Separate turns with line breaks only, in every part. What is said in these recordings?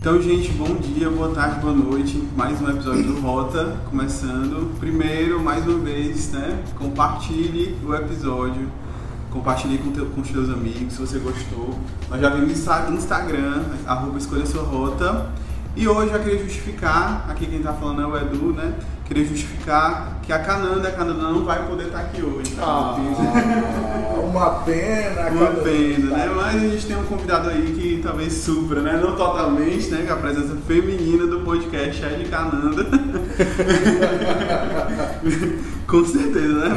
Então, gente, bom dia, boa tarde, boa noite. Mais um episódio do Rota começando. Primeiro, mais uma vez, né? Compartilhe o episódio. Compartilhe com, teu, com os seus amigos se você gostou. Nós já vimos no Instagram, arroba escolha sua rota. E hoje eu queria justificar, aqui quem está falando é o Edu, né? Queria justificar que a Cananda, a Cananda não vai poder estar tá aqui hoje. Tá?
Ah, uma pena,
Uma pena, né? Mas a gente tem um convidado aí que talvez supra, né? Não totalmente, né? Que a presença feminina do podcast é de Cananda. Com certeza, né?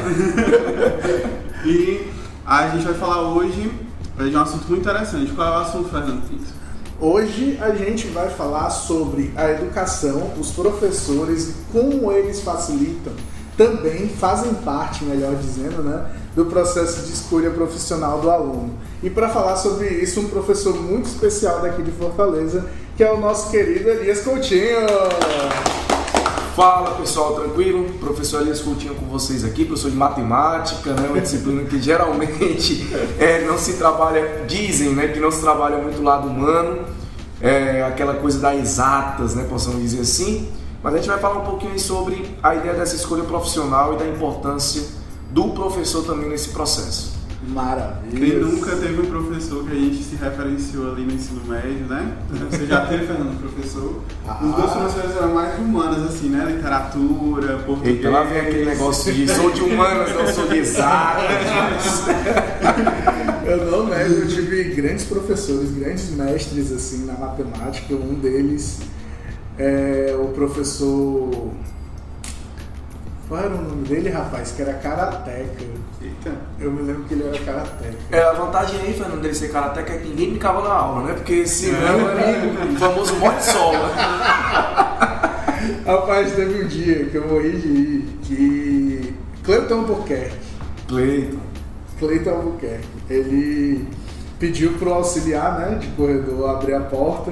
e a gente vai falar hoje de um assunto muito interessante. Qual é o assunto, Fernando Pinto?
Hoje a gente vai falar sobre a educação, os professores e como eles facilitam, também fazem parte, melhor dizendo, né, do processo de escolha profissional do aluno. E para falar sobre isso, um professor muito especial daqui de Fortaleza, que é o nosso querido Elias Coutinho.
Fala pessoal, tranquilo? Professor Elias Coutinho com vocês aqui, professor de matemática, né? Uma disciplina que geralmente é, não se trabalha, dizem né, que não se trabalha muito o lado humano, é, aquela coisa das exatas, né? Possamos dizer assim. Mas a gente vai falar um pouquinho sobre a ideia dessa escolha profissional e da importância do professor também nesse processo.
Maravilha.
Quem nunca teve um professor que a gente se referenciou ali no ensino médio, né? Você já teve, Fernando, professor? Ah. Os dois professores eram mais humanas, assim, né? Literatura, português.
Eita, lá vem aquele negócio de sou de humanas, não sou de exatas.
eu não nego, eu tive grandes professores, grandes mestres, assim, na matemática. Um deles é o professor qual era o nome dele, rapaz? Que era Karateka. Eita. Eu me lembro que ele era Karateka.
É, a vantagem aí, Fernando, dele ser Karateka é que ninguém ficava na aula, né? Porque senão é. o famoso morte sol, né?
Rapaz, teve um dia que eu morri de ir, que Cleiton Albuquerque.
Cleiton.
Cleiton Albuquerque. Ele pediu pro auxiliar, né, de corredor abrir a porta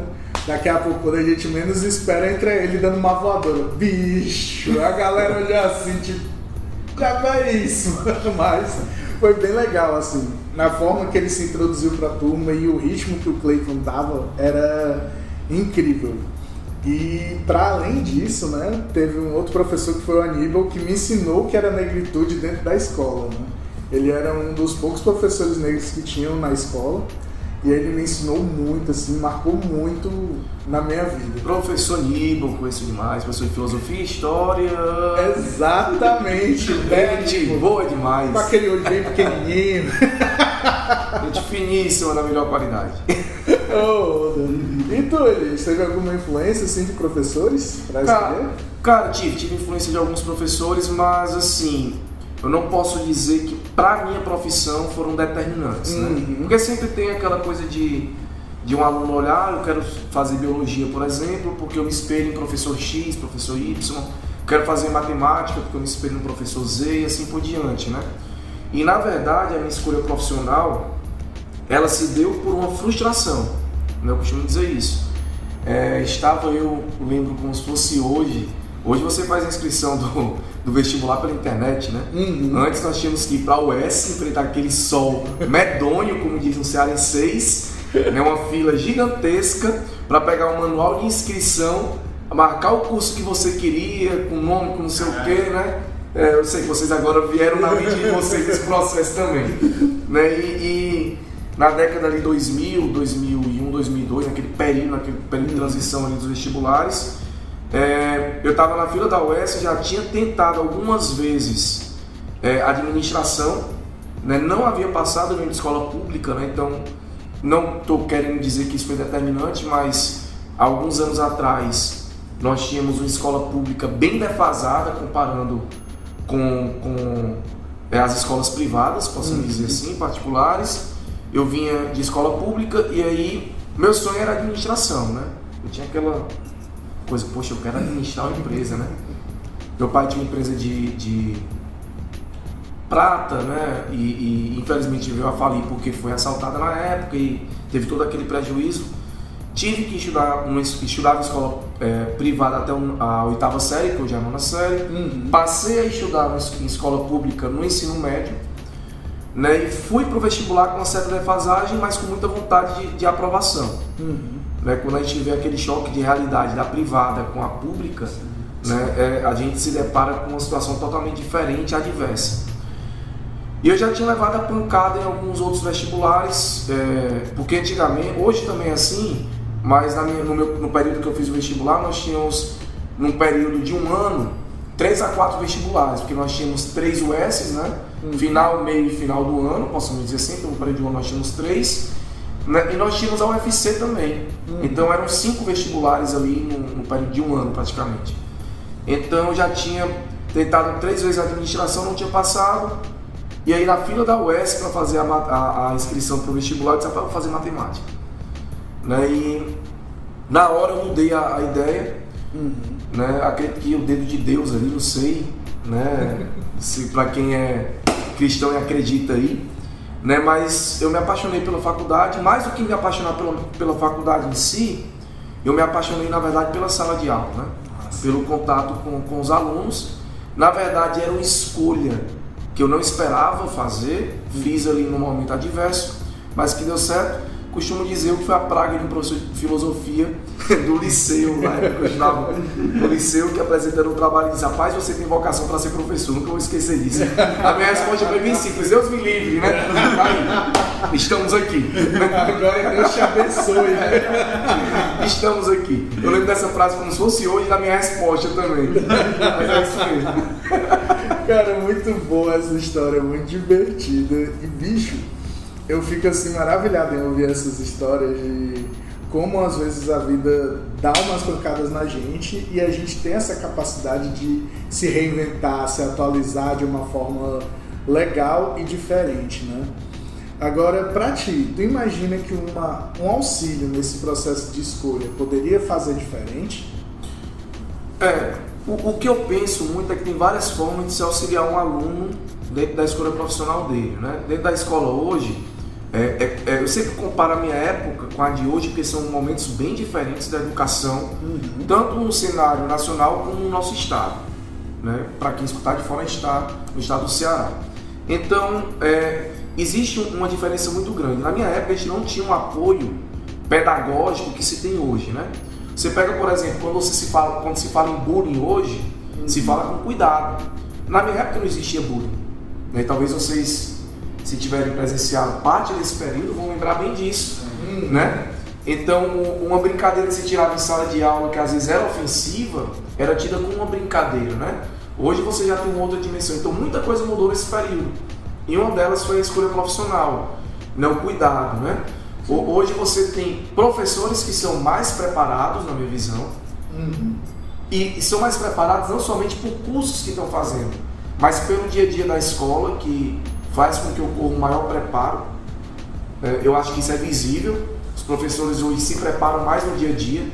Daqui a pouco, quando a gente menos espera, entra ele dando uma voadora. Bicho! A galera olhou assim, tipo, já é isso. Mas foi bem legal, assim. Na forma que ele se introduziu para a turma e o ritmo que o Clayton dava era incrível. E para além disso, né, teve um outro professor que foi o Aníbal que me ensinou que era negritude dentro da escola. Né? Ele era um dos poucos professores negros que tinham na escola. E ele me ensinou muito, assim, marcou muito na minha vida.
Professor Nibon, conheço demais, professor de filosofia e história.
Exatamente.
Gente boa demais.
Com aquele olho bem pequenininho.
Gente finíssima, da melhor qualidade.
oh, e tu, Elias, teve alguma influência, assim, de professores
pra cara, cara, tive, tive influência de alguns professores, mas, assim, eu não posso dizer que para minha profissão foram determinantes, né? uhum. né? Porque sempre tem aquela coisa de, de um aluno olhar, eu quero fazer biologia, por exemplo, porque eu me espelho em professor X, professor Y, quero fazer matemática porque eu me espelho no professor Z e assim por diante, né? E na verdade a minha escolha profissional, ela se deu por uma frustração, né? eu costumo dizer isso. É, estava eu, lembro como se fosse hoje, hoje você faz a inscrição do do vestibular pela internet, né? Uhum. Antes nós tínhamos que ir para a UES, enfrentar aquele sol medonho, como diz no Cearenseis, né? uma fila gigantesca para pegar um manual de inscrição, marcar o curso que você queria, com nome, com não sei o quê, né? É, eu sei que vocês agora vieram na mente de vocês esse processo também. Né? E, e, na década de 2000, 2001, 2002, naquele período, naquele período de transição ali dos vestibulares, é, eu estava na fila da UES, já tinha tentado algumas vezes é, administração, né, não havia passado em escola pública, né, então não estou querendo dizer que isso foi determinante, mas alguns anos atrás nós tínhamos uma escola pública bem defasada comparando com, com é, as escolas privadas, possamos uhum. dizer assim, particulares. Eu vinha de escola pública e aí meu sonho era administração, né? Eu tinha aquela coisa, poxa, eu quero administrar uma empresa, né? Meu pai tinha uma empresa de, de prata, né? E, e, infelizmente veio a falir porque foi assaltada na época e teve todo aquele prejuízo. Tive que estudar, uma, estudava escola é, privada até a oitava série, que hoje é a nona série. Uhum. Passei a estudar em escola pública no ensino médio. Né, e fui para o vestibular com uma certa defasagem, mas com muita vontade de, de aprovação. Uhum. Né, quando a gente vê aquele choque de realidade da privada com a pública, né, é, a gente se depara com uma situação totalmente diferente adversa. E eu já tinha levado a pancada em alguns outros vestibulares, é, porque antigamente, hoje também é assim, mas minha, no, meu, no período que eu fiz o vestibular, nós tínhamos, num período de um ano, três a quatro vestibulares, porque nós tínhamos três USs, né? Uhum. Final, meio e final do ano, possamos dizer assim, então no período de um ano nós tínhamos três? E nós tínhamos a UFC também. Uhum. Então eram cinco vestibulares ali no, no período de um ano praticamente. Então eu já tinha tentado três vezes a administração, não tinha passado. E aí na fila da UES para fazer a, a, a inscrição para o vestibular, eu disse, para fazer matemática. Né? E na hora eu mudei a, a ideia. Uhum. Né? Acredito que o dedo de Deus ali, não sei, né? Se para quem é cristão e acredita aí, né? Mas eu me apaixonei pela faculdade, mais do que me apaixonar pela, pela faculdade em si, eu me apaixonei na verdade pela sala de aula, né? pelo contato com, com os alunos. Na verdade, era uma escolha que eu não esperava fazer, fiz ali no momento adverso, mas que deu certo costumo dizer que foi a praga de um professor de filosofia do liceu, na época eu estudava no liceu, que apresentando um trabalho e disse, rapaz, você tem vocação para ser professor, nunca vou esquecer disso. A minha resposta foi bem simples, Deus me livre, né? Aí, estamos aqui.
Agora Deus te abençoe. Né?
Estamos aqui. Eu lembro dessa frase como se fosse hoje na minha resposta também. Mas é isso mesmo.
Cara, muito boa essa história, muito divertida. E bicho, eu fico assim maravilhado em ouvir essas histórias de como às vezes a vida dá umas pancadas na gente e a gente tem essa capacidade de se reinventar, se atualizar de uma forma legal e diferente, né? Agora, para ti, tu imagina que uma, um auxílio nesse processo de escolha poderia fazer diferente?
É, o, o que eu penso muito é que tem várias formas de se auxiliar um aluno dentro da escolha profissional dele, né? Dentro da escola hoje, é, é, é, eu sempre comparo a minha época com a de hoje, porque são momentos bem diferentes da educação, uhum. tanto no cenário nacional como no nosso estado. Né? Para quem escutar de fora está no estado do Ceará. Então, é, existe uma diferença muito grande. Na minha época, a gente não tinha um apoio pedagógico que se tem hoje. Né? Você pega, por exemplo, quando, você se, fala, quando se fala em bullying hoje, uhum. se fala com cuidado. Na minha época não existia bullying. Né? Talvez vocês se tiverem presenciado parte desse período, vão lembrar bem disso, uhum. né? Então, uma brincadeira que se tirava em sala de aula, que às vezes era ofensiva, era tida como uma brincadeira, né? Hoje você já tem uma outra dimensão. Então, muita coisa mudou nesse período. E uma delas foi a escolha profissional, né? o cuidado, né? Hoje você tem professores que são mais preparados, na minha visão, uhum. e são mais preparados não somente por cursos que estão fazendo, mas pelo dia a dia da escola, que faz com que ocorra um maior preparo. É, eu acho que isso é visível. Os professores hoje se preparam mais no dia a dia.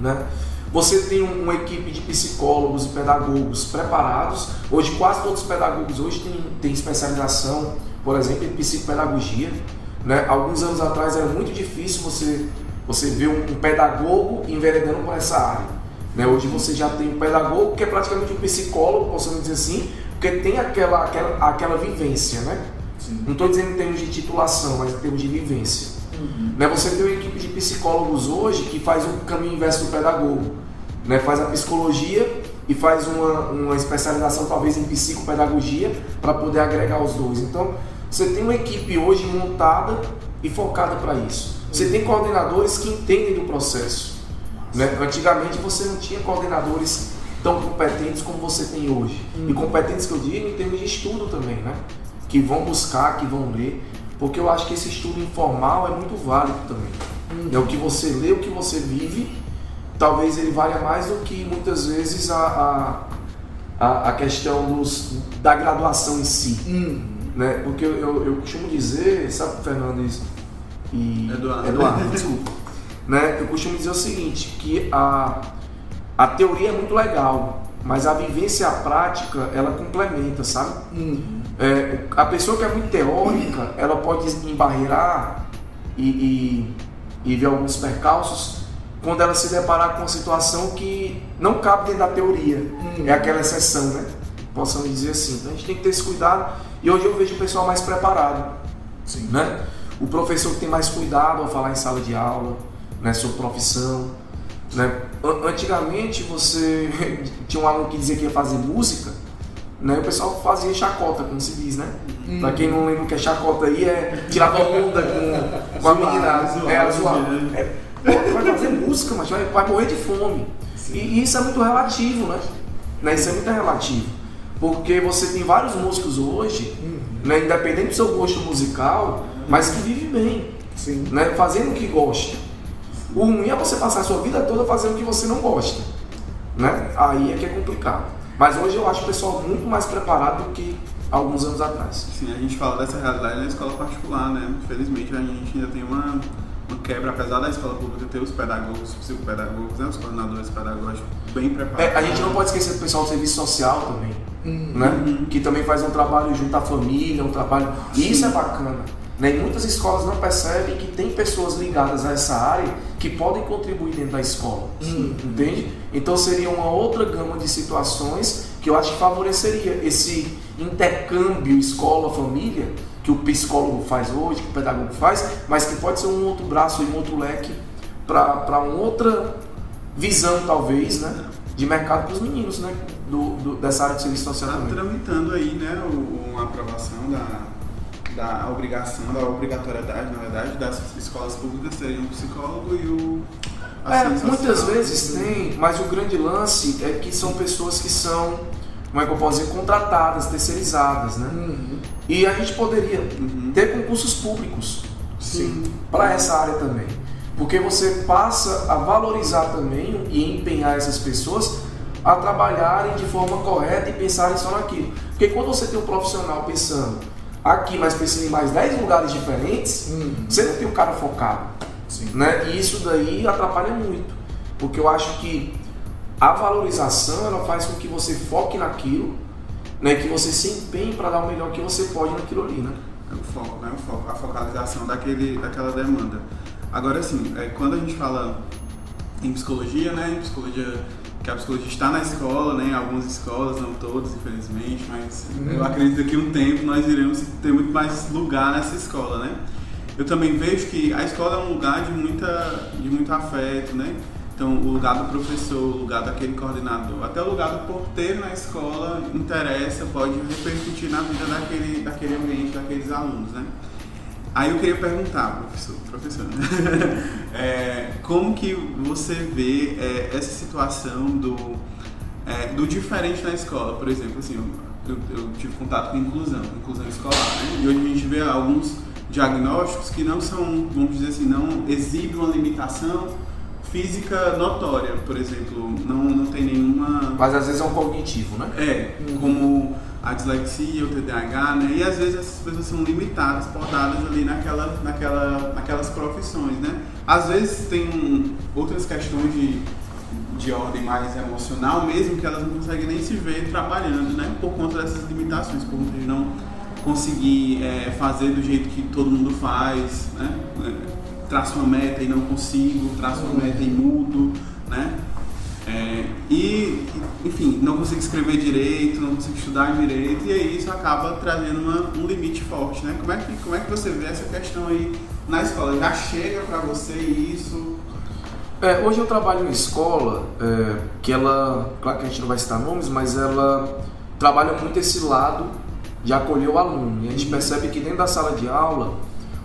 Né? Você tem uma equipe de psicólogos e pedagogos preparados. Hoje, quase todos os pedagogos hoje têm, têm especialização, por exemplo, em psicopedagogia. Né? Alguns anos atrás era muito difícil você, você ver um, um pedagogo enveredando por essa área. Né? Hoje você já tem um pedagogo que é praticamente um psicólogo, possamos dizer assim, porque tem aquela, aquela, aquela vivência, né? Sim. Não estou dizendo em termos de titulação, mas em termos de vivência. Uhum. Né? Você tem uma equipe de psicólogos hoje que faz o caminho inverso do pedagogo. Né? Faz a psicologia e faz uma, uma especialização talvez em psicopedagogia para poder agregar os dois. Então, você tem uma equipe hoje montada e focada para isso. Você tem coordenadores que entendem do processo. Né? Antigamente você não tinha coordenadores tão competentes como você tem hoje. Uhum. E competentes que eu digo em termos de estudo também, né? Que vão buscar, que vão ler, porque eu acho que esse estudo informal é muito válido também. Uhum. É o que você lê, o que você vive, talvez ele valha mais do que muitas vezes a, a, a questão dos, da graduação em si. Uhum. Né? Porque eu, eu, eu, costumo dizer, sabe, Fernando e
Eduardo,
Eduardo desculpa. Né? Eu costumo dizer o seguinte, que a a teoria é muito legal, mas a vivência e a prática ela complementa, sabe? Uhum. É, a pessoa que é muito teórica, ela pode embarreirar e, e, e, ver alguns percalços quando ela se deparar com uma situação que não cabe dentro da teoria. Uhum. É aquela exceção, né? Possamos dizer assim. Então a gente tem que ter esse cuidado e hoje eu vejo o pessoal mais preparado. Sim. Né? O professor que tem mais cuidado ao falar em sala de aula, né, sobre profissão. Né? Antigamente você tinha um aluno que dizia que ia fazer música, né? o pessoal fazia chacota, como se diz, né? Hum. Pra quem não lembra o que é chacota aí, é tirar onda com, com a menina. Zoar, é, zoar. É, pô, vai fazer música, mas vai, vai morrer de fome. E, e, isso é muito relativo, né? né? Isso é muito relativo. Porque você tem vários músicos hoje, uhum. né, independente do seu gosto musical, mas que vivem bem. Sim. Né, fazendo o que gosta. O ruim é você passar a sua vida toda fazendo o que você não gosta. Né? Aí é que é complicado. Mas hoje eu acho o pessoal muito mais preparado do que alguns anos atrás.
Sim, a gente fala dessa realidade na escola particular, né? Infelizmente a gente ainda tem uma, uma quebra, apesar da escola pública ter os pedagogos, os psicopedagogos, né? os coordenadores pedagógicos bem preparados.
É, a gente não pode esquecer do pessoal do serviço social também, uhum. né? Que também faz um trabalho junto à família, um trabalho... E isso é bacana. Né? E muitas escolas não percebem que tem pessoas ligadas a essa área que podem contribuir dentro da escola. Sim. Entende? Então seria uma outra gama de situações que eu acho que favoreceria esse intercâmbio escola-família que o psicólogo faz hoje, que o pedagogo faz, mas que pode ser um outro braço e um outro leque para uma outra visão, talvez, né? De mercado para os meninos, né? Do, do, dessa área de serviço social.
Está tramitando aí, né? Uma aprovação da da obrigação, da obrigatoriedade, na verdade, das escolas públicas terem um psicólogo e o.
É, muitas vezes tem, mas o grande lance é que são pessoas que são, como é que eu posso dizer, contratadas, terceirizadas, né? Uhum. E a gente poderia uhum. ter concursos públicos para essa área também. Porque você passa a valorizar também e empenhar essas pessoas a trabalharem de forma correta e pensarem só naquilo. Porque quando você tem um profissional pensando aqui, mas pensando em mais 10 lugares diferentes, uhum. você não tem um cara focado. Sim. Né? E isso daí atrapalha muito. Porque eu acho que a valorização ela faz com que você foque naquilo, né? que você se empenhe para dar o melhor que você pode naquilo ali. Né?
É o foco, né? o foco, a focalização daquele, daquela demanda. Agora, assim, é, quando a gente fala em psicologia, né? Em psicologia que a psicologia está na escola, né, em algumas escolas, não todas, infelizmente, mas uhum. eu acredito que um tempo nós iremos ter muito mais lugar nessa escola, né? Eu também vejo que a escola é um lugar de, muita, de muito afeto, né? Então, o lugar do professor, o lugar daquele coordenador, até o lugar do porteiro na escola interessa, pode repercutir na vida daquele, daquele ambiente, daqueles alunos, né? Aí eu queria perguntar, professor, professor, né? é, como que você vê é, essa situação do, é, do diferente na escola? Por exemplo, assim, eu, eu, tive contato com inclusão, inclusão escolar, né? E hoje a gente vê alguns diagnósticos que não são, vamos dizer assim, não exibem uma limitação física notória, por exemplo, não, não tem nenhuma...
Mas às vezes é um cognitivo, né?
É, como a dislexia, o TDAH, né? E às vezes essas pessoas são limitadas, podadas ali naquela, naquela, naquelas profissões, né? Às vezes tem outras questões de, de ordem mais emocional mesmo que elas não conseguem nem se ver trabalhando, né? Por conta dessas limitações, por conta de não conseguir é, fazer do jeito que todo mundo faz, né? É, traço uma meta e não consigo, traço uma meta e mudo, né? É, e, enfim, não consigo escrever direito, não consigo estudar direito, e aí isso acaba trazendo uma, um limite forte, né? Como é, que, como é que você vê essa questão aí na escola? Já chega para você isso?
É, hoje eu trabalho em escola é, que ela, claro que a gente não vai citar nomes, mas ela trabalha muito esse lado de acolher o aluno. E a gente percebe que dentro da sala de aula,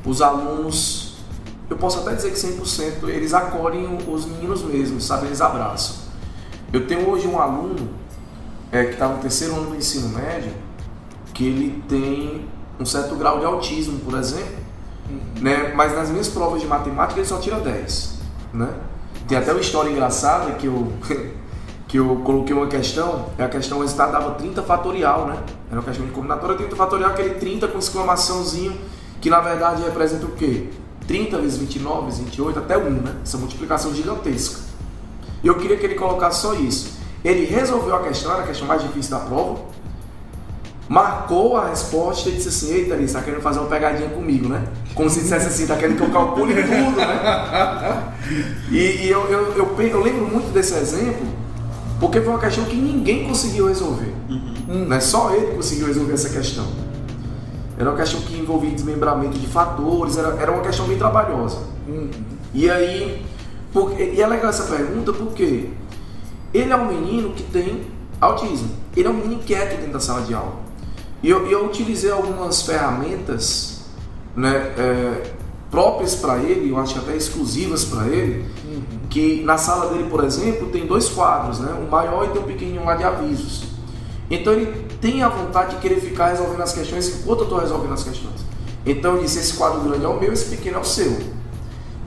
os alunos, eu posso até dizer que 100%, eles acolhem os meninos mesmos, sabe? Eles abraçam. Eu tenho hoje um aluno é, que está no terceiro ano do ensino médio que ele tem um certo grau de autismo, por exemplo, uhum. né? mas nas minhas provas de matemática ele só tira 10. Né? Tem até uma história engraçada que eu, que eu coloquei uma questão, é a questão o resultado dava 30 fatorial, né? Era uma questão de combinatória 30 fatorial, aquele 30 com exclamaçãozinho, que na verdade representa o quê? 30 vezes 29 vezes 28 até 1, né? Essa multiplicação gigantesca. Eu queria que ele colocasse só isso. Ele resolveu a questão, era a questão mais difícil da prova, marcou a resposta e disse assim: Eita, ele está querendo fazer uma pegadinha comigo, né? Como se dissesse assim: está querendo que eu calcule tudo, né? E, e eu, eu, eu, eu, lembro muito desse exemplo, porque foi uma questão que ninguém conseguiu resolver. Uhum. Né? Só ele conseguiu resolver essa questão. Era uma questão que envolvia desmembramento de fatores, era, era uma questão bem trabalhosa. Uhum. E aí Porque, e é legal essa pergunta porque ele é um menino que tem autismo. Ele é um menino inquieto dentro da sala de aula. E eu, eu utilizei algumas ferramentas né, é, próprias para ele, eu acho até exclusivas para ele, uhum. que na sala dele, por exemplo, tem dois quadros, né, um maior e tem um pequenininho lá de avisos. Então ele tem a vontade de querer ficar resolvendo as questões enquanto eu estou resolvendo as questões. Então eu disse, esse quadro grande é o meu, esse pequeno é o seu.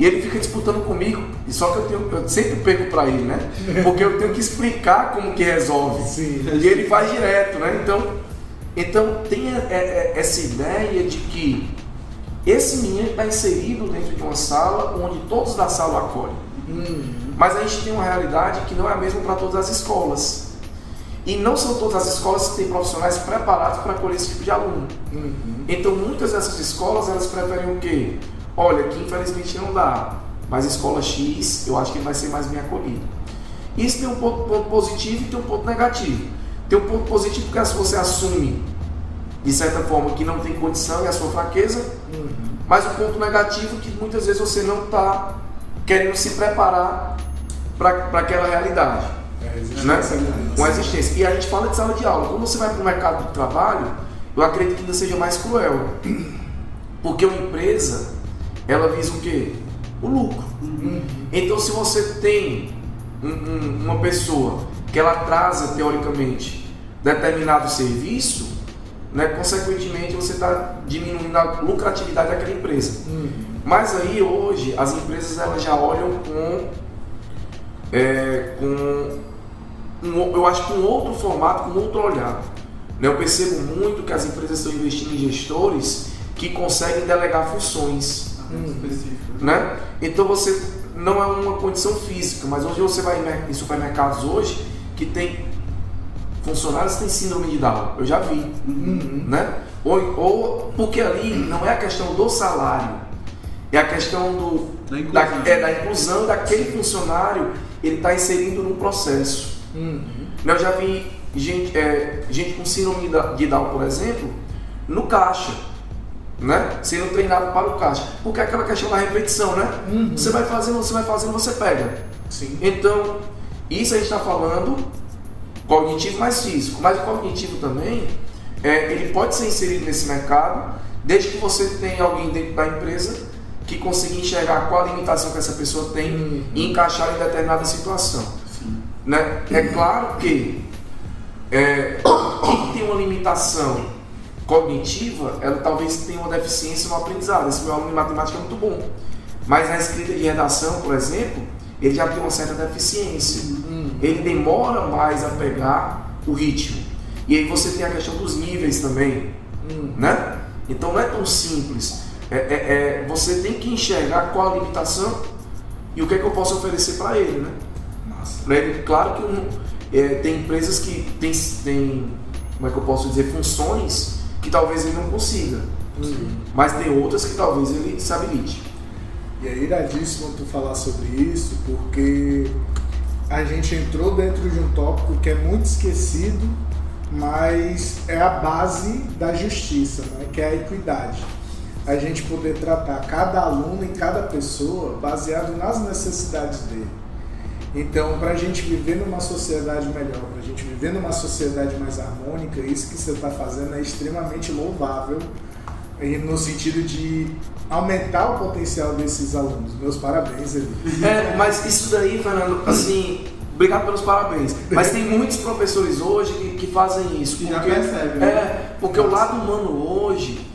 E ele fica disputando comigo, e só que eu, tenho, eu sempre perco para ele, né? Porque eu tenho que explicar como que resolve. Sim. E ele faz direto, né? Então, então tem essa ideia de que esse menino está inserido dentro de uma sala onde todos da sala acolhem. Uhum. Mas a gente tem uma realidade que não é a mesma para todas as escolas. E não são todas as escolas que têm profissionais preparados para acolher esse tipo de aluno. Uhum. Então muitas dessas escolas elas preferem o quê? Olha, aqui infelizmente não dá, mas escola X eu acho que vai ser mais bem acolhido. Isso tem um ponto, ponto positivo e tem um ponto negativo. Tem um ponto positivo porque se você assume de certa forma que não tem condição e a sua fraqueza, uhum. mas o ponto negativo é que muitas vezes você não está querendo se preparar para aquela realidade. É, né? Com existência. E a gente fala de sala de aula. Quando você vai para o mercado de trabalho, eu acredito que ainda seja mais cruel. Porque uma empresa, ela visa o quê? O lucro. Uhum. Então, se você tem um, um, uma pessoa que ela atrasa, teoricamente, determinado serviço, né, consequentemente você está diminuindo a lucratividade daquela empresa. Uhum. Mas aí, hoje, as empresas elas já olham com, é, com um, eu acho que um outro formato, com outro olhar. Né, eu percebo muito que as empresas estão investindo em gestores que conseguem delegar funções. Hum. Né? Então você não é uma condição física, mas hoje você vai em supermercados hoje que tem funcionários que têm síndrome de Down. Eu já vi. Uhum. Né? Ou, ou, porque ali não é a questão do salário, é a questão do, da, inclusão. Da, é, da inclusão daquele funcionário, ele está inserindo num processo. Uhum. Eu já vi gente, é, gente com síndrome de Down, por exemplo, no caixa, né? Sendo treinado para o caixa. Porque é aquela questão da repetição, né? Uhum. Você vai fazendo, você vai fazendo, você pega. Sim. Então, isso a gente está falando cognitivo mais físico. Mas o cognitivo também, é, ele pode ser inserido nesse mercado, desde que você tenha alguém dentro da empresa que consiga enxergar qual a limitação que essa pessoa tem uhum. e encaixar em determinada situação. Né? É claro que é, quem tem uma limitação cognitiva, ela talvez tenha uma deficiência no aprendizado. Esse meu aluno de matemática é muito bom. Mas na escrita e redação, por exemplo, ele já tem uma certa deficiência. Hum. Ele demora mais a pegar o ritmo. E aí você tem a questão dos níveis também. Hum. Né? Então não é tão simples. É, é, é, você tem que enxergar qual a limitação e o que, é que eu posso oferecer para ele. Né? Né? Claro que um, é, tem empresas que tem, tem, como é que eu posso dizer, funções que talvez ele não consiga. Mas tem outras que talvez ele se habilite.
E é iradíssimo tu falar sobre isso, porque a gente entrou dentro de um tópico que é muito esquecido, mas é a base da justiça, né? que é a equidade. A gente poder tratar cada aluno e cada pessoa baseado nas necessidades dele. Então, para a gente viver numa sociedade melhor, para a gente viver numa sociedade mais harmônica, isso que você está fazendo é extremamente louvável, no sentido de aumentar o potencial desses alunos. Meus parabéns, Eli.
É, mas isso daí, Fernando, assim, obrigado pelos parabéns. Mas tem muitos professores hoje que, que fazem isso.
Porque, já percebe, né?
É, porque Nossa. o lado humano hoje,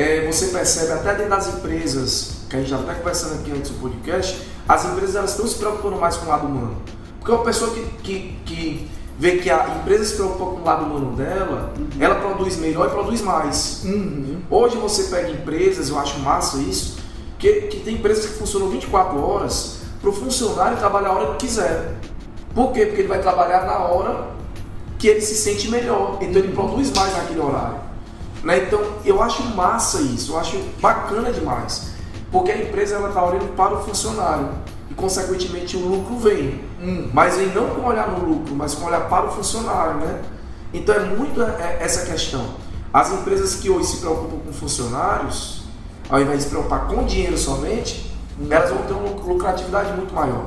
é, você percebe até dentro das empresas, que a gente já está conversando aqui antes do podcast, as empresas elas estão se preocupando mais com o lado humano. Porque uma pessoa que, que, que vê que a empresa se preocupa com o lado humano dela, uhum. ela produz melhor e produz mais. Uhum. Hoje você pega empresas, eu acho massa isso, que, que tem empresas que funcionam 24 horas para o funcionário trabalhar a hora que quiser. Por quê? Porque ele vai trabalhar na hora que ele se sente melhor. Então ele produz mais naquele horário. Né? Então eu acho massa isso, eu acho bacana demais. Porque a empresa está olhando para o funcionário e, consequentemente, o lucro vem. Hum. Mas vem não com olhar no lucro, mas com olhar para o funcionário. Né? Então é muito é, essa questão. As empresas que hoje se preocupam com funcionários, ao invés de se preocupar com dinheiro somente, elas vão ter uma lucratividade muito maior.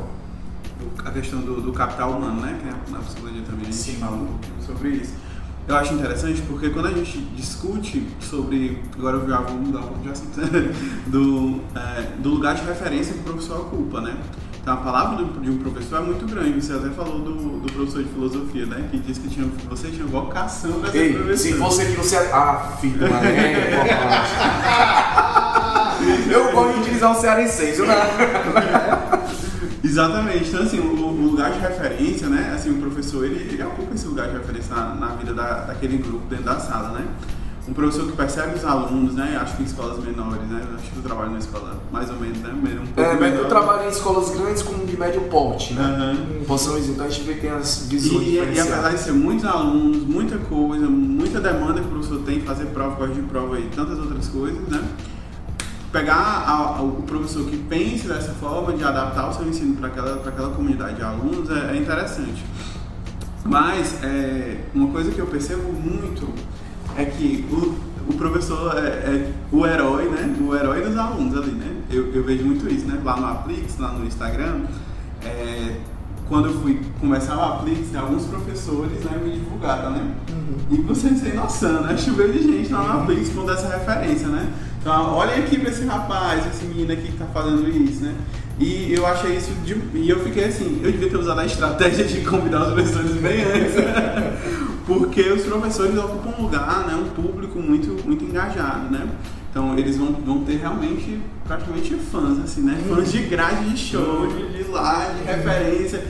A questão do, do capital humano, né? Que é na psicologia também a gente
Sim.
fala um pouquinho sobre isso. Eu acho interessante porque quando a gente discute sobre. Agora eu já vou mudar um pouco de assunto. do, é, do lugar de referência que o professor ocupa, né? Então a palavra do- de um professor é muito grande. Você até falou do, do professor de filosofia, né? Que disse que tinha, você tinha vocação para ser
Ei,
professor.
se você. Ah, filho da é, Eu gosto de utilizar o cearenseis, eu não.
Exatamente. Então, assim, o, o lugar de referência, né? Assim, o professor, ele, ele ocupa esse lugar de referência na, na vida da, daquele grupo dentro da sala, né? Um professor que percebe os alunos, né? Acho que em escolas menores, né? Acho que eu trabalho numa escola mais ou menos, né? Um
É,
menor.
eu trabalho em escolas grandes como de médio porte, né? Possamos, então a gente vê que tem as visões
E, e apesar de ser muitos alunos, muita coisa, muita demanda que o professor tem, fazer prova, corrigir de prova e tantas outras coisas, né? Pegar a- a- o professor que pense dessa forma de adaptar o seu ensino para aquela, aquela comunidade de alunos é, é interessante. Mas é, uma coisa que eu percebo muito é que o, o professor é, é o herói, né? O herói dos alunos ali, né? Eu, eu vejo muito isso, né? Lá no Aplix, lá no Instagram, é, quando eu fui começar o Aplix, né, alguns professores né, me divulgaram, né? E vocês sem noção, né? Choveu de gente lá no Aplix com essa referência, né? Então, olha aqui pra esse rapaz, esse menino aqui que tá fazendo isso, né? E eu achei isso de, E eu fiquei assim, eu devia ter usado a estratégia de convidar os professores bem antes. Porque os professores ocupam um lugar, né? Um público muito, muito engajado, né? Então eles vão, vão ter realmente praticamente fãs, assim, né? Fãs de grade de show, de, de lá, de referência.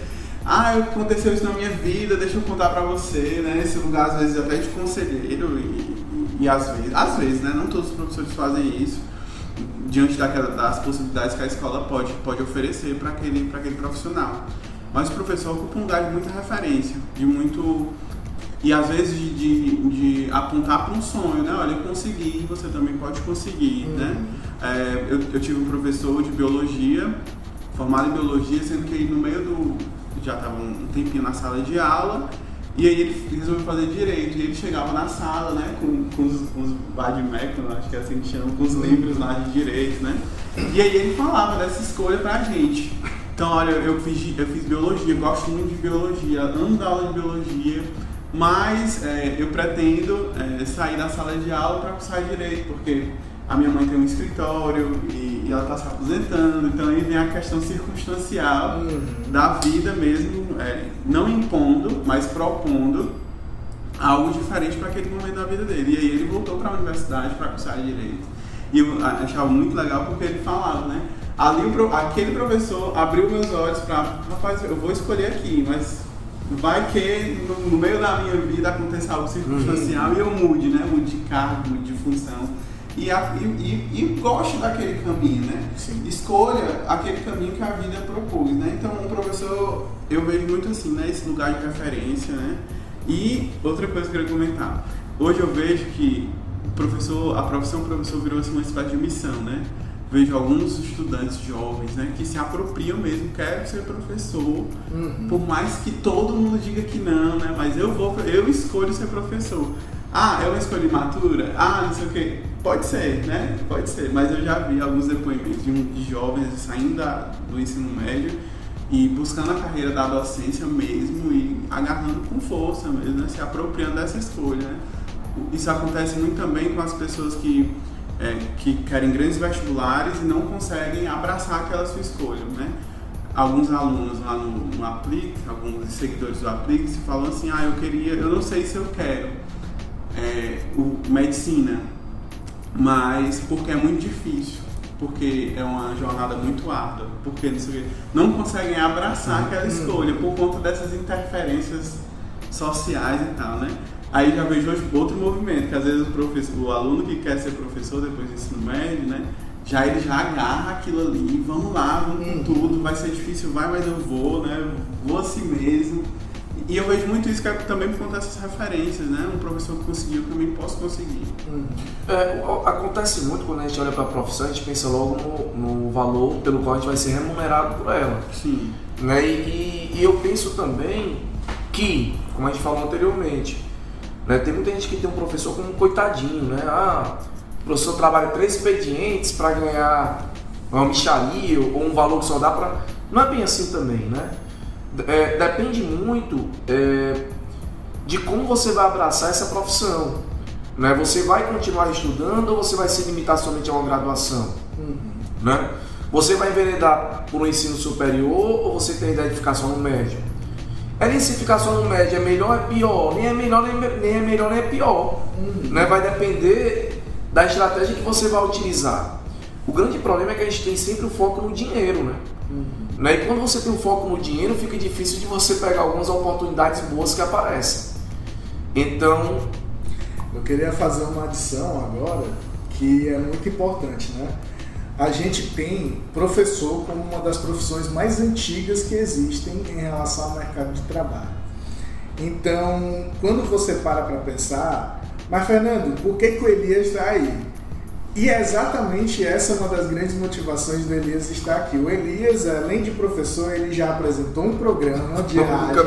Ah, aconteceu isso na minha vida, deixa eu contar pra você, né? Esse lugar às vezes até de conselheiro e, e, e às vezes, às vezes, né? Não todos os professores fazem isso diante daquela, das possibilidades que a escola pode, pode oferecer para aquele, pra aquele profissional. Mas o professor ocupa um lugar de muita referência, de muito. E às vezes de, de, de apontar para um sonho, né? Olha, eu consegui, você também pode conseguir, né? É, eu, eu tive um professor de biologia, formado em biologia, sendo que no meio do. já estava um tempinho na sala de aula, e aí ele resolveu fazer direito. E ele chegava na sala, né, com, com os, com os vademecum, acho que é assim que chama, com os livros lá de direito, né? E aí ele falava dessa escolha pra gente. Então, olha, eu fiz, eu fiz biologia, gosto muito de biologia, amo dar aula de biologia, mas é, eu pretendo é, sair da sala de aula para cursar direito, porque a minha mãe tem um escritório e, e ela está se aposentando, então aí vem a questão circunstancial da vida mesmo, é, não impondo, mas propondo algo diferente para aquele momento da vida dele. E aí ele voltou para a universidade para cursar direito. E eu achava muito legal porque ele falava, né? Ali aquele professor abriu meus olhos para, rapaz, eu vou escolher aqui, mas vai que no, no meio da minha vida aconteça algo circunstancial e eu mude, né? Mude de cargo, mude de função. E, a- e, e, e goste daquele caminho, né?
Sim.
Escolha aquele caminho que a vida propôs, né? Então, um professor, eu vejo muito assim, né? Esse lugar de referência, né? E outra coisa que eu queria comentar. Hoje eu vejo que professor, a profissão professor virou assim, uma espécie de missão, né? Vejo alguns estudantes jovens, né, que se apropriam mesmo, quero ser professor, por mais que todo mundo diga que não, né? Mas eu vou, eu escolho ser professor. Ah, é uma escolha imatura? Ah, não sei o quê. Pode ser, né? Pode ser. Mas eu já vi alguns depoimentos de, de jovens saindo da- do ensino médio e buscando a carreira da docência mesmo e agarrando com força mesmo, né? Se apropriando dessa escolha, né? Isso acontece muito também com as pessoas que, é, que querem grandes vestibulares e não conseguem abraçar aquela sua escolha, né? Alguns alunos lá no, no Aplique, alguns seguidores do Aplique, se falam assim, ah, eu queria, eu não sei se eu quero é, o, medicina, mas porque é muito difícil, porque é uma jornada muito árdua, porque não, sei não conseguem abraçar aquela escolha por conta dessas interferências sociais e tal, né? Aí já vejo outro movimento, que às vezes o, o aluno que quer ser professor depois do ensino médio, né? Já ele já agarra aquilo ali, vamos lá, vamos com tudo, vai ser difícil, vai, mas eu vou, né? Vou assim mesmo. E eu vejo muito isso que é também por conta dessas referências, né? Um professor que conseguiu, eu também posso conseguir.
É, o- acontece muito quando a gente olha para a profissão, a gente pensa logo no, no valor pelo qual a gente vai ser remunerado por ela.
Sim.
Né? E, e- e eu penso também que, como a gente falou anteriormente, né, tem muita gente que tem um professor como um coitadinho, né? Ah, o professor trabalha três expedientes para ganhar uma micharia ou um valor que só dá para. Não é bem assim também, né? É, depende muito é, de como você vai abraçar essa profissão. Né? Você vai continuar estudando ou você vai se limitar somente a uma graduação? Uhum. Né? Você vai enveredar por um ensino superior ou você tem ideia de ficar só no médio? É se ficar só no médio é melhor ou é pior? Nem é melhor, nem, nem é melhor, nem é pior. Uhum. Né? Vai depender da estratégia que você vai utilizar. O grande problema é que a gente tem sempre o foco no dinheiro, né? Uhum. né? E quando você tem o foco no dinheiro, fica difícil de você pegar algumas oportunidades boas que aparecem. Então.
Eu queria fazer uma adição agora que é muito importante, né? A gente tem professor como uma das profissões mais antigas que existem em relação ao mercado de trabalho. Então, quando você para para pensar, mas Fernando, por que, que o Elias está aí? E é exatamente essa uma das grandes motivações do Elias estar aqui. O Elias, além de professor, ele já apresentou um programa de rádio,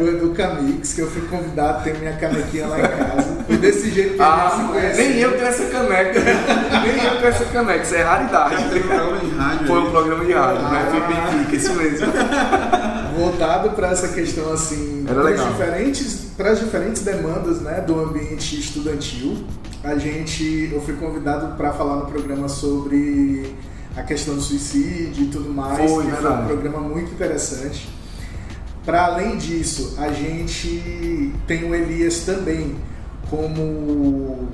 o Educamix, que eu fui convidado, tenho minha canequinha lá em casa. Foi desse jeito que
ah, ele se conhece. Nem eu tenho essa caneca. nem eu tenho essa caneca, isso é raridade.
Foi um programa de rádio.
Foi um programa de rádio, ah, né? Foi Benfica, isso mesmo.
Voltado para essa questão assim, para as diferentes, para as diferentes demandas né, do ambiente estudantil a gente, eu fui convidado para falar no programa sobre a questão do suicídio e tudo mais.
Foi,
foi um programa muito interessante. Para além disso, a gente tem o Elias também como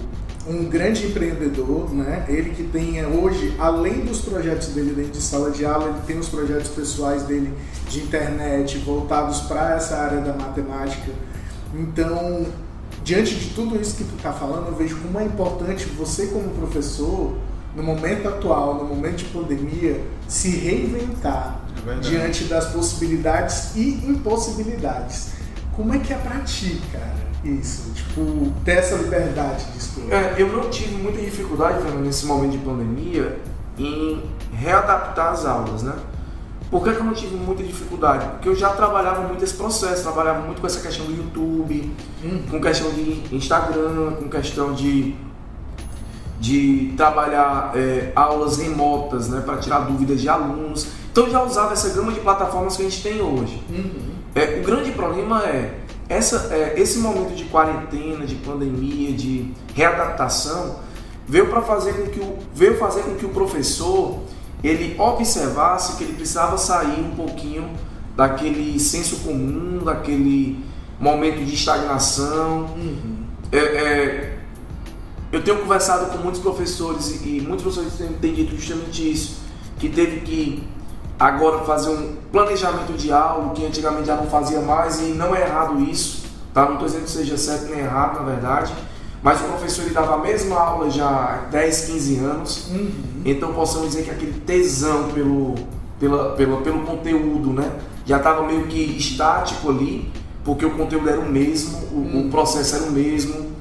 um grande empreendedor, né? Ele que tem hoje, além dos projetos dele dentro de sala de aula, ele tem os projetos pessoais dele de internet voltados para essa área da matemática. Então, diante de tudo isso que tu está falando, eu vejo como é importante você como professor, no momento atual, no momento de pandemia, se reinventar é diante das possibilidades e impossibilidades. Como é que é para ti, cara, isso? Tipo, ter essa liberdade de escolha?
É, eu não tive muita dificuldade, Fernando, nesse momento de pandemia, em readaptar as aulas, né? Por que, que, eu não tive muita dificuldade? Porque eu já trabalhava muito esse processo, trabalhava muito com essa questão do YouTube, hum. com questão de Instagram, com questão de, de trabalhar é, aulas remotas né, para tirar dúvidas de alunos. Então eu já usava essa gama de plataformas que a gente tem hoje. Uhum. É, o grande problema é, essa, é, esse momento de quarentena, de pandemia, de readaptação, veio para fazer com que o, veio fazer com que o professor ele observasse que ele precisava sair um pouquinho daquele senso comum, daquele momento de estagnação. Uhum. É, é, eu tenho conversado com muitos professores e, e muitos professores têm, têm dito justamente isso, que teve que agora fazer um planejamento de aula que antigamente já não fazia mais e não é errado isso, tá? Não estou dizendo que seja certo nem errado, na verdade, mas o professor ele dava a mesma aula já há 10, 15 anos, uhum. então possamos dizer que aquele tesão pelo, pela, pela, pelo conteúdo né, já estava meio que estático ali, porque o conteúdo era o mesmo, o, uhum. o processo era o mesmo.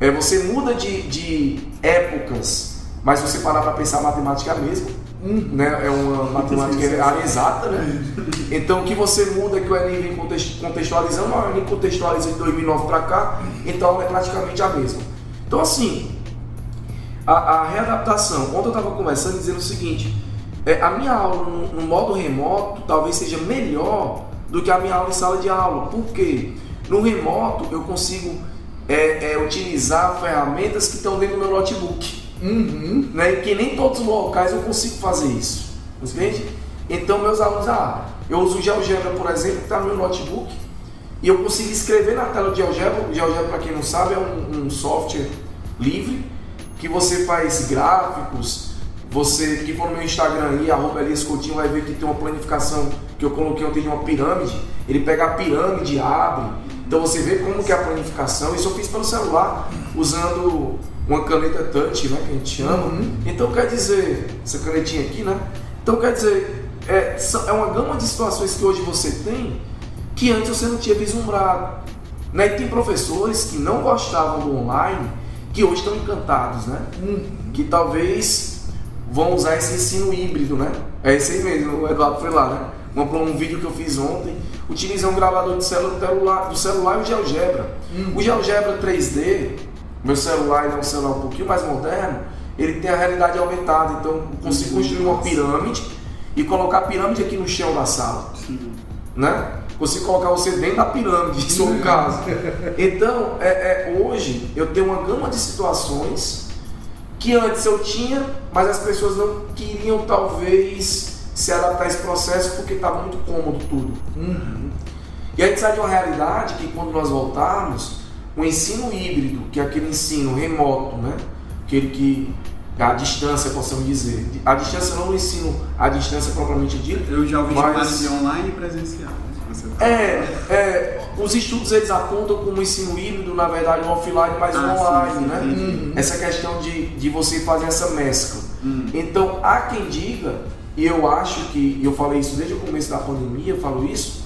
É, você muda de, de épocas, mas você parar para pensar matemática mesmo, Né? É uma matemática área exata, né? Então o que você muda é que o Enem vem contextualizando, o Enem contextualiza de 2009 para cá, então é praticamente a mesma. Então assim, a, a readaptação, ontem eu estava conversando dizendo o seguinte, é, a minha aula no, no, modo remoto talvez seja melhor do que a minha aula em sala de aula. Por quê? No remoto eu consigo é, é, utilizar ferramentas que estão dentro do meu notebook. Uhum. Né? Que nem todos os locais eu consigo fazer isso. Entende? Então, meus alunos, ah, eu uso o GeoGebra, por exemplo, que está no meu notebook, e eu consigo escrever na tela do GeoGebra. O GeoGebra, para quem não sabe, é um, um, software livre que você faz gráficos. Você que for no meu Instagram aí, arroba Elias Coutinho, vai ver que tem uma planificação que eu coloquei ontem de uma pirâmide. Ele pega a pirâmide, abre. Então você vê como que é a planificação. Isso eu fiz pelo celular, usando uma caneta touch, né, que a gente chama. Uhum. Então quer dizer, essa canetinha aqui, né? Então quer dizer, é, é uma gama de situações que hoje você tem que antes você não tinha vislumbrado. Né? E tem professores que não gostavam do online que hoje estão encantados, né? Uhum. Que talvez vão usar esse ensino híbrido, né? É esse aí mesmo, o Eduardo foi lá, né? Um, um vídeo que eu fiz ontem, utilizei um gravador de celular, do celular e o GeoGebra. Uhum. O GeoGebra 3D, meu celular é um celular um pouquinho mais moderno, ele tem a realidade aumentada. Então, eu consigo construir uma pirâmide e colocar a pirâmide aqui no chão da sala.
Sim.
Né? Consigo colocar você dentro da pirâmide, se for o caso. Então, é, é, hoje, eu tenho uma gama de situações que antes eu tinha, mas as pessoas não queriam, talvez, se adaptar a esse processo porque estava muito cômodo tudo.
Uhum.
E a gente sai de uma realidade que quando nós voltarmos, o ensino híbrido, que é aquele ensino remoto, né? aquele que a distância, possamos dizer. A distância não o ensino à distância propriamente dito.
Eu já ouvi
Mas-
de online e presencial. se Você tá-
É, é, os estudos eles apontam como ensino híbrido, na verdade, um offline, um
Ah, sim,
online,
sim,
né?
sim.
Essa questão de, de você fazer essa mescla.
Hum.
Então, há quem diga, e eu acho que, e eu falei isso desde o começo da pandemia, eu falo isso,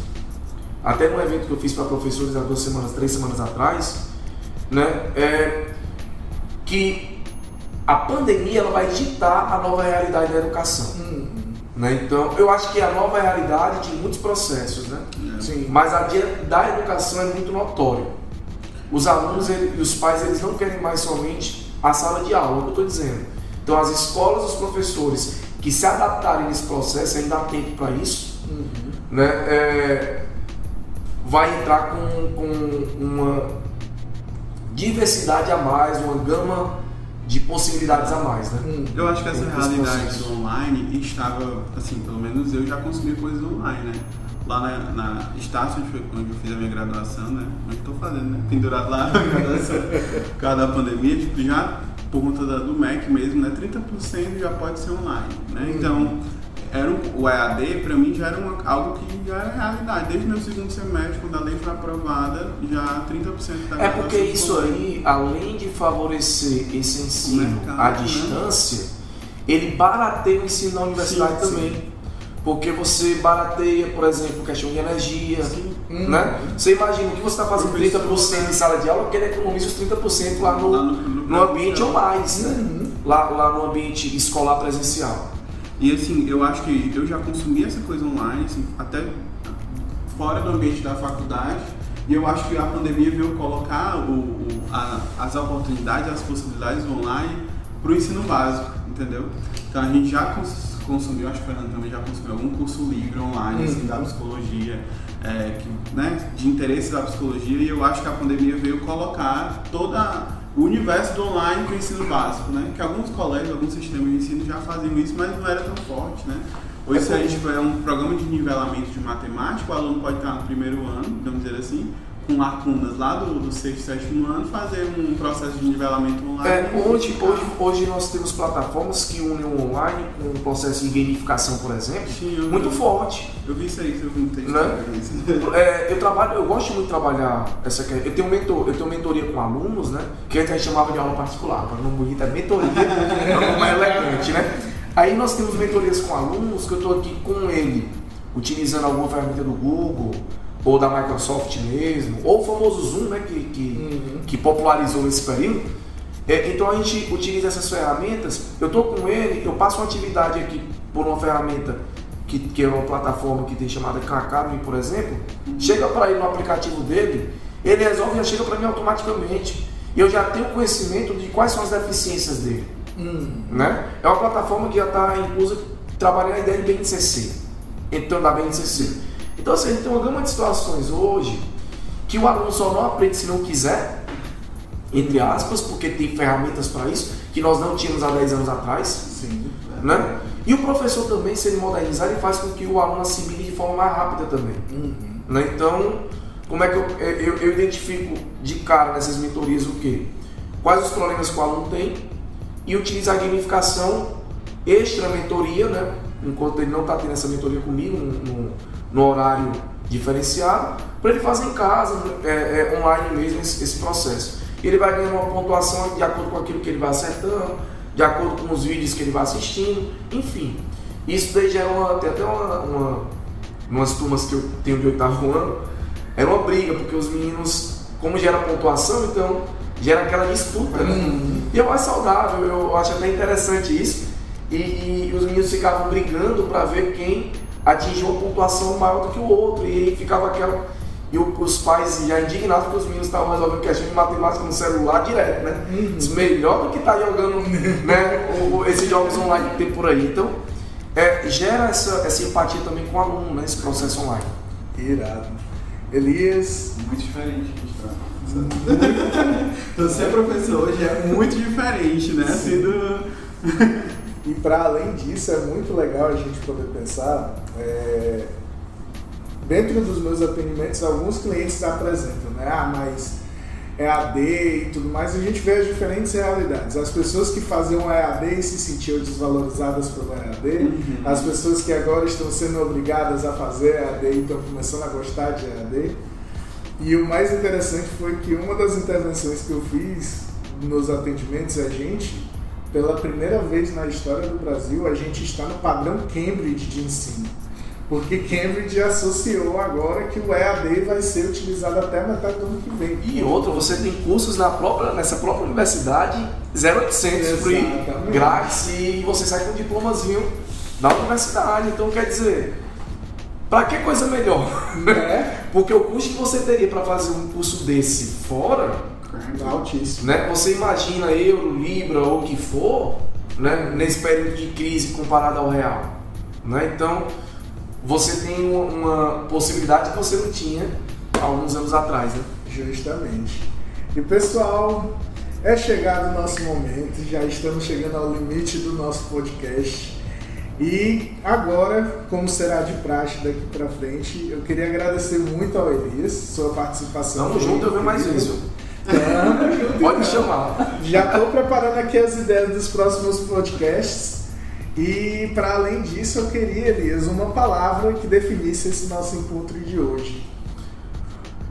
até no evento que eu fiz para professores há duas semanas, três semanas atrás, né? É, que a pandemia ela vai ditar a nova realidade da educação.
Uhum.
Né? Então, eu acho que é a nova realidade de muitos processos, né?
É.
Sim.
Mas a da educação é muito notório. Os alunos ele- e os pais eles não querem mais somente a sala de aula, é o que eu estou dizendo. Então as escolas, os professores que se adaptarem nesse processo, ainda há tempo para isso,
Uhum.
né, é, vai entrar com, com uma diversidade a mais, uma gama de possibilidades a mais. Né?
Uhum.
Eu acho que essa realidade do online estava, assim, pelo menos eu já consumi coisas online, né? Lá na, na Estácio, onde eu fiz a minha graduação, né? Onde estou fazendo, né? Pendurado lá na graduação, por causa da pandemia, tipo, já por conta da- do MEC mesmo, né? 30% já pode ser online, né?
Uhum.
Então, era um, o EAD para mim já era uma- algo que já era realidade. Desde meu segundo semestre, quando a lei foi aprovada, já 30% da
É porque isso aí, além de favorecer esse ensino
mercado,
à
né?
distância, ele barateia o ensino na universidade
Sim, sim.
também. Porque você barateia, por exemplo, questão de energia.
Sim.
Uhum.
Né? Você imagina o que você está fazendo
Professor,
30% em sala de aula, que ele economiza os 30% lá no,
no- no
no ambiente ou mais, né?
Uhum.
Lá, lá no ambiente escolar presencial.
E assim, eu acho que eu já consumi essa coisa online, assim, até fora do ambiente da faculdade, e eu acho que a pandemia veio colocar o, o- a- as oportunidades, as possibilidades do online para o ensino básico, entendeu? Então a gente já cons- consumiu, acho que o Fernando também já consumiu algum curso livre online, assim,
Uhum.
da psicologia, é, que, né, de interesse da psicologia, e eu acho que a pandemia veio colocar toda o universo do online para o ensino básico, né? Que alguns colégios, alguns sistemas de ensino já faziam isso, mas não era tão forte, né? Hoje, se a gente tiver um programa de nivelamento de matemática, o aluno pode estar no primeiro ano, vamos dizer assim, com lacunas lá do, do sexto, sétimo ano, fazer um processo de nivelamento online.
É, hoje, hoje, hoje nós temos plataformas que unem o online com o processo de gamificação, por exemplo,
Sim,
muito forte.
Eu vi isso aí, eu vi um texto
Né? É, eu trabalho, eu gosto muito de trabalhar essa que- eu tenho mentor, eu tenho mentoria com alunos, né? Que antes a gente chamava de aula particular, para não bonito é mentoria, não mais elegante, né? Aí nós temos mentorias com alunos que eu estou aqui com ele, utilizando alguma ferramenta do Google ou da Microsoft mesmo, ou o famoso Zoom, né? Que, que,
Uhum.
que popularizou nesse período. É, então a gente utiliza essas ferramentas. Eu estou com ele, eu passo uma atividade aqui por uma ferramenta que, que é uma plataforma que tem chamada Khan Academy, por exemplo. Chega para ele no aplicativo dele, ele resolve e já chega para mim automaticamente. E eu já tenho conhecimento de quais são as deficiências dele.
Uhum.
Né? É uma plataforma que já está inclusa trabalhando a ideia de BNCC. Então, da BNCC. Então, assim, a gente tem uma gama de situações hoje que o aluno só não aprende se não quiser, entre aspas, porque tem ferramentas para isso, que nós não tínhamos há 10 anos atrás.
Sim.
Né? E o professor também, se ele modernizar, ele faz com que o aluno assimile de forma mais rápida também.
Uhum.
Né? Então, como é que eu, eu, eu identifico de cara nessas mentorias o quê? Quais os problemas que o aluno tem e utilizar a gamificação extra mentoria, né? enquanto ele não está tendo essa mentoria comigo, no, no- no horário diferenciado, para ele fazer em casa, é, é, online mesmo, esse, esse processo. Ele vai ganhando uma pontuação de acordo com aquilo que ele vai acertando, de acordo com os vídeos que ele vai assistindo, enfim. Isso daí gera uma, tem até uma, uma umas turmas que eu tenho de oitavo ano, era uma briga, porque os meninos, como gera pontuação, então gera aquela disputa, né?
Uhum.
E é mais saudável, eu acho até interessante isso. E, e os meninos ficavam brigando para ver quem atingiu uma pontuação maior do que o outro, e aí ficava aquela. e os pais já indignados que os meninos estavam resolvendo questão de matemática no celular direto, né? Uhum. Melhor do que estar tá jogando né, esses jogos online que tem por aí. Então, é, gera essa, essa empatia também com o aluno, né? Esse processo online.
Irado. Elias.
Muito diferente, Você é professor hoje é muito diferente, né? Assim do...
e para além disso, é muito legal a gente poder pensar. É dentro dos meus atendimentos, alguns clientes apresentam, né? Ah, mas é AD e tudo mais, a gente vê as diferentes realidades. As pessoas que faziam EAD e se sentiam desvalorizadas pelo EAD, uhum. as pessoas que agora estão sendo obrigadas a fazer EAD e estão começando a gostar de EAD. E o mais interessante foi que uma das intervenções que eu fiz nos atendimentos, a gente, pela primeira vez na história do Brasil, a gente está no padrão Cambridge de ensino. Porque Cambridge associou agora que o EAD vai ser utilizado até a metade do ano que vem.
E outro, você tem cursos na própria, nessa própria universidade 0800 free, grátis, e você sai com um diplomazinho da universidade. Então quer dizer, para que coisa melhor? É. Porque o custo que você teria para fazer um curso desse fora
é altíssimo.
Né? Você imagina euro, libra ou o que for, né? nesse período de crise comparado ao real. Né? Então, você tem uma possibilidade que você não tinha há alguns anos atrás, né?
Justamente. E pessoal, é chegado o nosso momento, já estamos chegando ao limite do nosso podcast. E agora, como será de praxe daqui para frente, eu queria agradecer muito ao Elias, sua participação.
Tamo junto, eu ver mais isso. Pode chamar.
Já estou preparando aqui as ideias dos próximos podcasts. E para além disso, eu queria, Elias, uma palavra que definisse esse nosso encontro de hoje.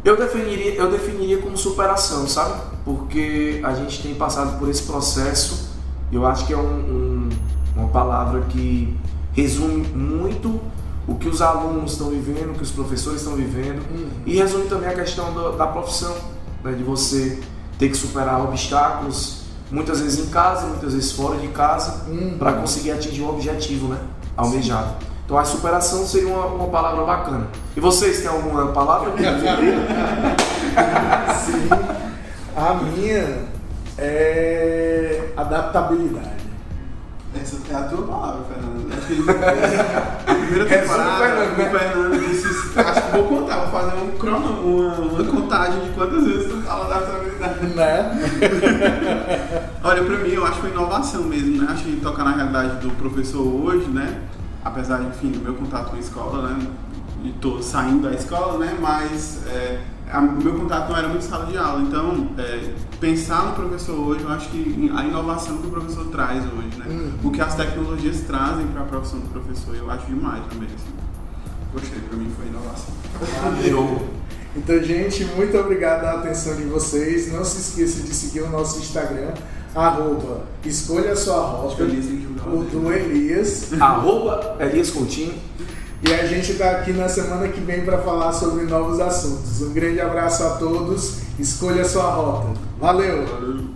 Eu definiria, eu definiria como superação, sabe? Porque a gente tem passado por esse processo. Eu acho que é um, um, uma palavra que resume muito o que os alunos estão vivendo, o que os professores estão vivendo, uhum. e resume também a questão da, da profissão, né? de você ter que superar obstáculos, muitas vezes em casa, muitas vezes fora de casa, uhum. para conseguir atingir o objetivo né, almejado. Sim. Então a superação seria uma, uma, palavra bacana. E vocês têm alguma palavra?
Sim. A minha é adaptabilidade.
Essa é a tua palavra, Fernando. Que a primeira temporada, é o Fernando disse, acho que vou contar, vou fazer um crono, uma, uma contagem de quantas vezes tu fala adaptabilidade. Né? Olha, pra mim, eu acho que foi inovação mesmo, né? Acho que tocar na realidade do professor hoje, né? Apesar, enfim, do meu contato com a escola, né? E tô saindo da escola, né? Mas... É, o meu contato não era muito sala de aula, então é, pensar no professor hoje, eu acho que a inovação que o professor traz hoje, né? Uhum. O que as tecnologias trazem para a profissão do professor, eu acho demais também. Assim. Gostei, para mim foi inovação.
Valeu! Então, gente, muito obrigado pela atenção de vocês. Não se esqueça de seguir o nosso Instagram, arroba escolha sua rota, o do Elias.
Arroba Elias Coutinho.
E a gente está aqui na semana que vem para falar sobre novos assuntos. Um grande abraço a todos. Escolha a sua rota. Valeu! Valeu.